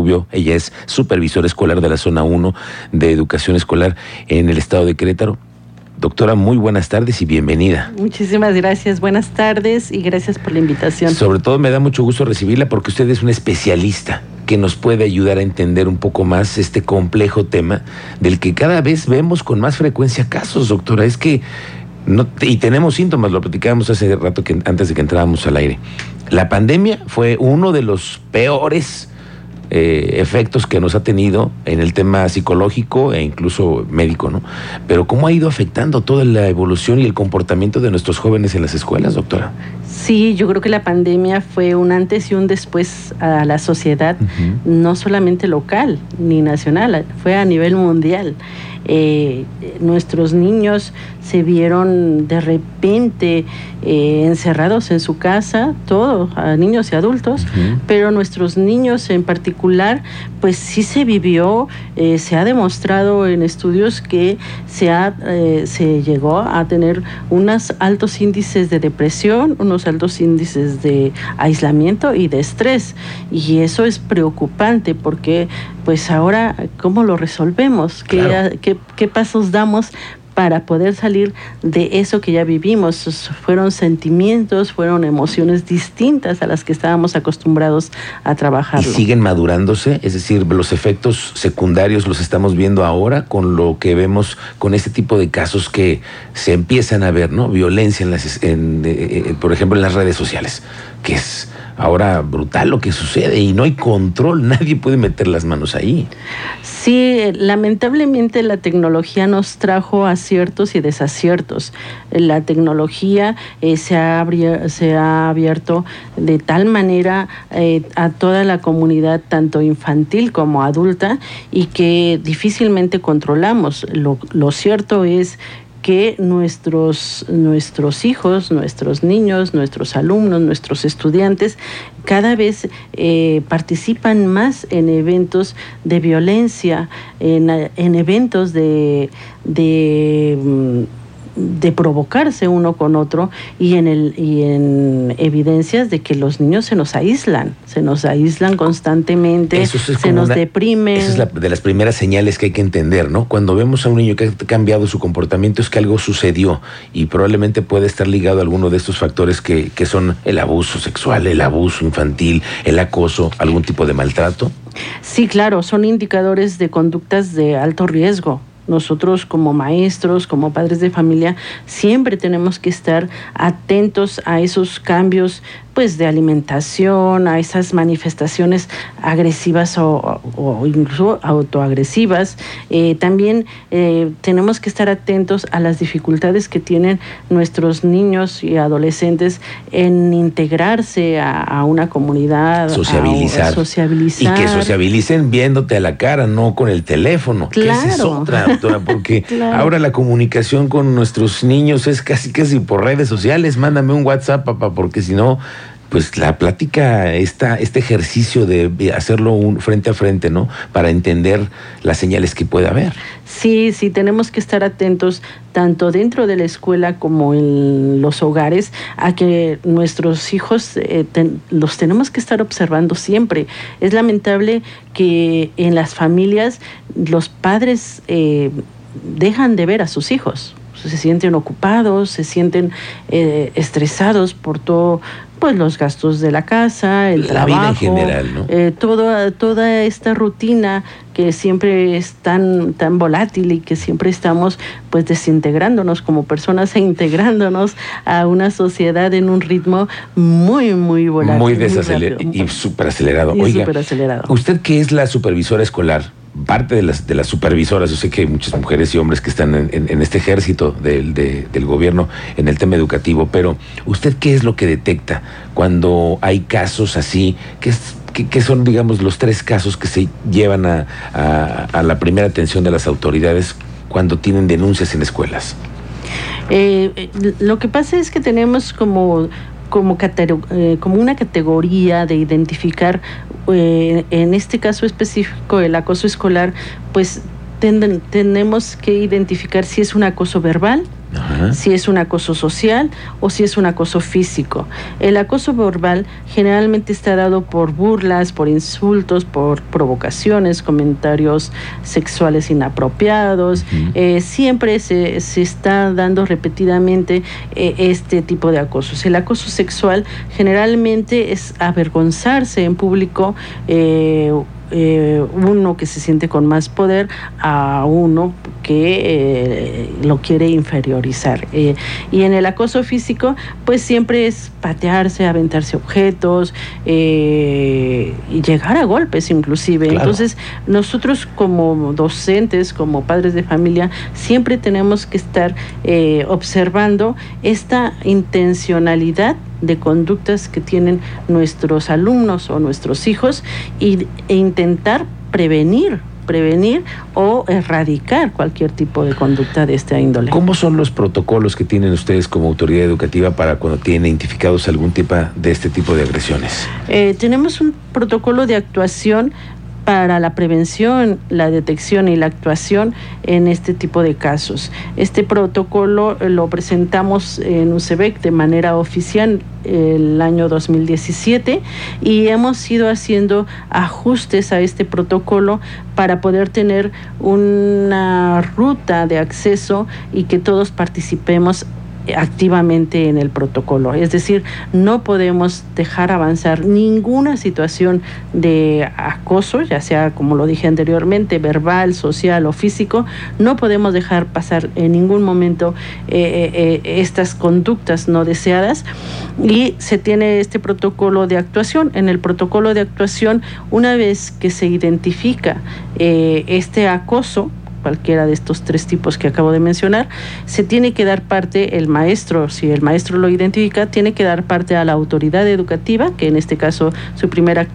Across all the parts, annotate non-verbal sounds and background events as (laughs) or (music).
Rubio. Ella es supervisora escolar de la zona 1 de educación escolar en el estado de Querétaro. Doctora, muy buenas tardes y bienvenida. Muchísimas gracias, buenas tardes y gracias por la invitación. Sobre todo me da mucho gusto recibirla porque usted es una especialista que nos puede ayudar a entender un poco más este complejo tema del que cada vez vemos con más frecuencia casos, doctora. Es que no, y tenemos síntomas, lo platicábamos hace rato que antes de que entrábamos al aire. La pandemia fue uno de los peores eh, efectos que nos ha tenido en el tema psicológico e incluso médico, ¿no? Pero cómo ha ido afectando toda la evolución y el comportamiento de nuestros jóvenes en las escuelas, doctora. Sí, yo creo que la pandemia fue un antes y un después a la sociedad, no solamente local ni nacional, fue a nivel mundial. Eh, nuestros niños se vieron de repente eh, encerrados en su casa, todos, niños y adultos, pero nuestros niños en particular, pues sí se vivió, eh, se ha demostrado en estudios que se, ha, se llegó a tener unos altos índices de depresión, unos altos índices de aislamiento y de estrés. Y eso es preocupante porque pues ahora, ¿cómo lo resolvemos? ¿Qué, qué, qué pasos damos para poder salir de eso que ya vivimos. Fueron sentimientos, fueron emociones distintas a las que estábamos acostumbrados a trabajar. ¿Y siguen madurándose? Es decir, los efectos secundarios los estamos viendo ahora con lo que vemos con este tipo de casos que se empiezan a ver, ¿no? Violencia, en las, eh, eh, por ejemplo, en las redes sociales, que es ahora brutal lo que sucede y no hay control, nadie puede meter las manos ahí. Sí, lamentablemente la tecnología nos trajo aciertos y desaciertos. La tecnología eh, se, ha se, ha abierto de tal manera eh, a toda la comunidad, tanto infantil como adulta, y que difícilmente controlamos. Lo, lo cierto es que nuestros, nuestros hijos, nuestros niños, nuestros alumnos, nuestros estudiantes cada vez eh, participan más en eventos de violencia, en, en eventos de, de mm, de provocarse uno con otro y en el y en evidencias de que los niños se nos aíslan, se nos aíslan constantemente, se nos deprimen. Esa es de las primeras señales que hay que entender, ¿no? Cuando vemos a un niño que ha cambiado su comportamiento es que algo sucedió y probablemente puede estar ligado a alguno de estos factores que, que son el abuso sexual, el abuso infantil, el acoso, algún tipo de maltrato. Sí, claro, son indicadores de conductas de alto riesgo nosotros como maestros, como padres de familia, siempre tenemos que estar atentos a esos cambios pues de alimentación, a esas manifestaciones agresivas o, incluso autoagresivas. Eh, también eh, tenemos que estar atentos a las dificultades que tienen nuestros niños y adolescentes en integrarse a, una comunidad. Sociabilizar. sociabilizar. Y que sociabilicen viéndote a la cara, no con el teléfono. Claro. esa es otra, doctora, porque (laughs) ahora la comunicación con nuestros niños es casi casi por redes sociales. Mándame un WhatsApp, papá, porque si no pues la plática, esta, este ejercicio de hacerlo un, frente a frente, ¿no? Para entender las señales que puede haber. Sí, sí, tenemos que estar atentos tanto dentro de la escuela como en los hogares a que nuestros hijos eh, los tenemos que estar observando siempre. Es lamentable que en las familias los padres eh, dejan de ver a sus hijos se sienten ocupados, se sienten eh, estresados por todo pues los gastos de la casa, el la trabajo, vida en general, ¿no? Eh, todo, toda esta rutina que siempre es tan, tan volátil y que siempre estamos pues desintegrándonos como personas e integrándonos a una sociedad en un ritmo muy, muy volátil. Muy desacelerado y súper acelerado. Oiga, acelerado. usted que es la supervisora escolar, parte de las, de las supervisoras, yo sé que hay muchas mujeres y hombres que están en, este ejército del, del, gobierno en el tema educativo, pero ¿usted qué es lo que detecta cuando hay casos así? ¿Qué, son, digamos, los tres casos que se llevan a, a, la primera atención de las autoridades cuando tienen denuncias en escuelas? Eh, lo que pasa es que tenemos como como, eh, como una categoría de identificar, eh, en este caso específico, el acoso escolar, pues tenemos que identificar si es un acoso verbal, si es un acoso social o si es un acoso físico. El acoso verbal generalmente está dado por burlas, por insultos, por provocaciones, comentarios sexuales inapropiados. Eh, siempre se, está dando repetidamente eh, este tipo de acosos. El acoso sexual generalmente es avergonzarse en público. Eh, eh, uno que se siente con más poder a uno que eh, lo quiere inferiorizar. Eh, y en el acoso físico, pues siempre es patearse, aventarse objetos y llegar a golpes inclusive. Entonces, nosotros como docentes, como padres de familia, siempre tenemos que estar observando esta intencionalidad de conductas que tienen nuestros alumnos o nuestros hijos y, e intentar prevenir prevenir o erradicar cualquier tipo de conducta de esta índole. ¿Cómo son los protocolos que tienen ustedes como autoridad educativa para cuando tienen identificados algún tipo de este tipo de agresiones? Eh, tenemos un protocolo de actuación para la prevención, la detección y la actuación en este tipo de casos. Este protocolo lo presentamos en UCEBEC de manera oficial el año 2017 y hemos ido haciendo ajustes a este protocolo para poder tener una ruta de acceso y que todos participemos activamente en el protocolo. Es decir, no podemos dejar avanzar ninguna situación de acoso, ya sea, como lo dije anteriormente, verbal, social o físico, no podemos dejar pasar en ningún momento eh, eh, eh, estas conductas no deseadas y se tiene este protocolo de actuación. En el protocolo de actuación, una vez que se identifica este acoso, cualquiera de estos tres tipos que acabo de mencionar, se tiene que dar parte el maestro, si el maestro lo identifica, tiene que dar parte a la autoridad educativa, que en este caso su primera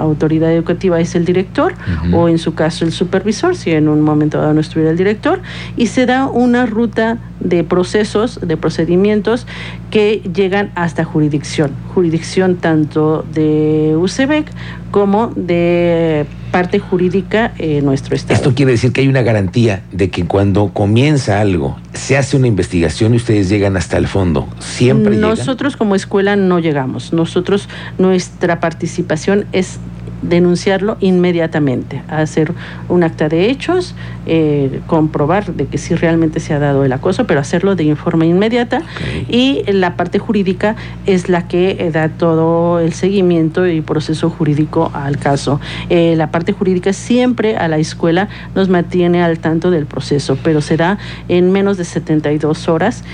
autoridad educativa es el director, o en su caso el supervisor, si en un momento dado no estuviera el director, y se da una ruta de procesos, de procedimientos que llegan hasta jurisdicción, jurisdicción tanto de UCEBEC como de parte jurídica en nuestro Estado. Esto quiere decir que hay una garantía de que cuando comienza algo, se hace una investigación y ustedes llegan hasta el fondo. Siempre. Nosotros como escuela no llegamos. Nosotros, nuestra participación es denunciarlo inmediatamente, hacer un acta de hechos, eh, comprobar de que sí realmente se ha dado el acoso, pero hacerlo de forma inmediata. Y la parte jurídica es la que eh, da todo el seguimiento y proceso jurídico al caso. Eh, la parte jurídica siempre a la escuela nos mantiene al tanto del proceso, pero será en menos de 72 horas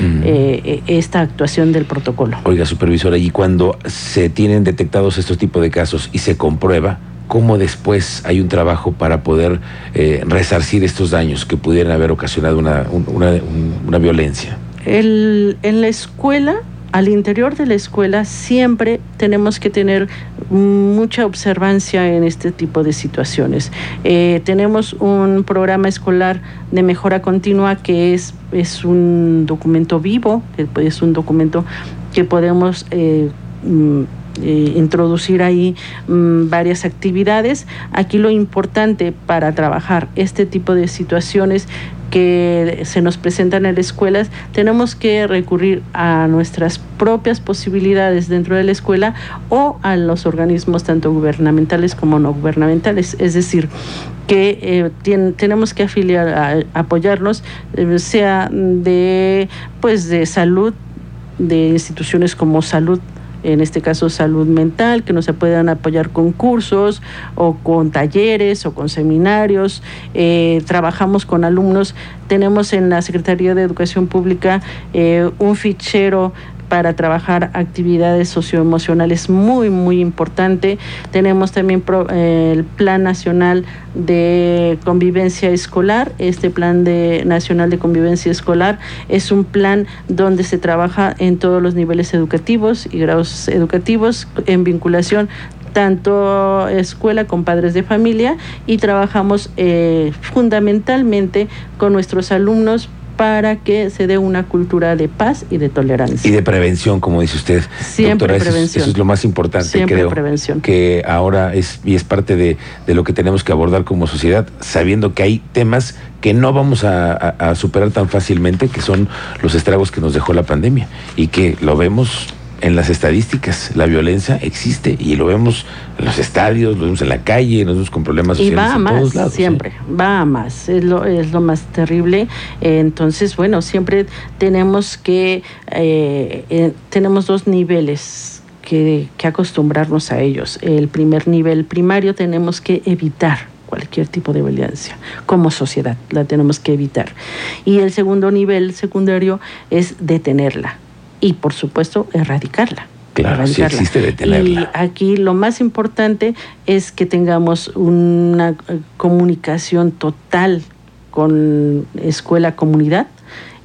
esta actuación del protocolo. Oiga, supervisora, y cuando se tienen detectados estos tipos de casos y se comprueba, cómo después hay un trabajo para poder eh, resarcir estos daños que pudieran haber ocasionado una, una, violencia. En la escuela, al interior de la escuela, siempre tenemos que tener mucha observancia en este tipo de situaciones. Eh, tenemos un programa escolar de mejora continua que es, es un documento vivo, es un documento que podemos... Eh, mm, eh, introducir ahí mm, varias actividades. Aquí lo importante para trabajar este tipo de situaciones que se nos presentan en las escuelas, tenemos que recurrir a nuestras propias posibilidades dentro de la escuela o a los organismos tanto gubernamentales como no gubernamentales. Es decir, que eh, tenemos que afiliar, apoyarnos, eh, sea de, pues, de salud, de instituciones como salud en este caso salud mental, que nos puedan apoyar con cursos o con talleres o con seminarios. Eh, trabajamos con alumnos. Tenemos en la Secretaría de Educación Pública eh, un fichero para trabajar actividades socioemocionales muy, muy importante. Tenemos también eh, el Plan Nacional de Convivencia Escolar. Este Plan de, Nacional de Convivencia Escolar es un plan donde se trabaja en todos los niveles educativos y grados educativos en vinculación tanto escuela con padres de familia y trabajamos eh, fundamentalmente con nuestros alumnos para que se dé una cultura de paz y de tolerancia. Y de prevención, como dice usted. Siempre Doctora, eso es- prevención. Eso, es lo más importante, Siempre creo. prevención. Que ahora es, y es parte de, de lo que tenemos que abordar como sociedad, sabiendo que hay temas que no vamos a, a- a superar tan fácilmente, que son los estragos que nos dejó la pandemia. Y que lo vemos en las estadísticas. La violencia existe y lo vemos en los estadios, lo vemos en la calle, nos vemos con problemas Y sociales va a en más, todos lados. ¿eh? siempre, va a más, es lo, es lo más terrible. Eh, entonces, bueno, siempre tenemos que, eh, eh, tenemos dos niveles que, que acostumbrarnos a ellos. El primer nivel primario tenemos que evitar cualquier tipo de violencia como sociedad, la tenemos que evitar. Y el segundo nivel secundario es detenerla y, por supuesto, erradicarla. Claro, si existe, detenerla. Y aquí lo más importante es que tengamos una eh, comunicación total con escuela-comunidad.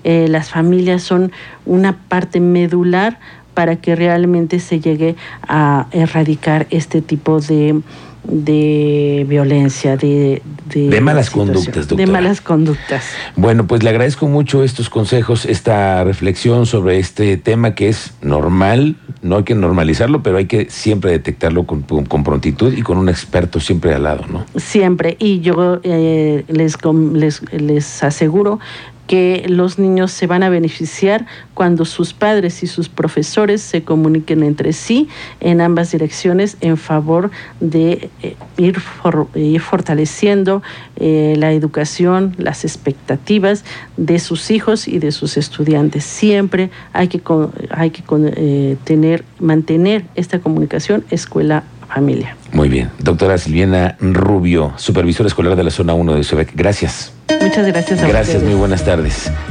Eh, las familias son una parte medular para que realmente se llegue a erradicar este tipo de, de violencia, de, De malas conductas, De doctora. malas conductas. Bueno, pues le agradezco mucho estos consejos, esta reflexión sobre este tema que es normal, no hay que normalizarlo, pero hay que siempre detectarlo con, prontitud y con un experto siempre al lado, ¿no? Siempre. Y yo eh, les, les, les aseguro que los niños se van a beneficiar cuando sus padres y sus profesores se comuniquen entre sí en ambas direcciones en favor de eh, ir, for- ir fortaleciendo eh, la educación, las expectativas de sus hijos y de sus estudiantes. Siempre hay que, hay que eh, tener, mantener esta comunicación Muy bien. Doctora Silviana Rubio, supervisora escolar de la zona 1 de SUBEC. Gracias. Muchas gracias a Gracias, ustedes. muy buenas tardes.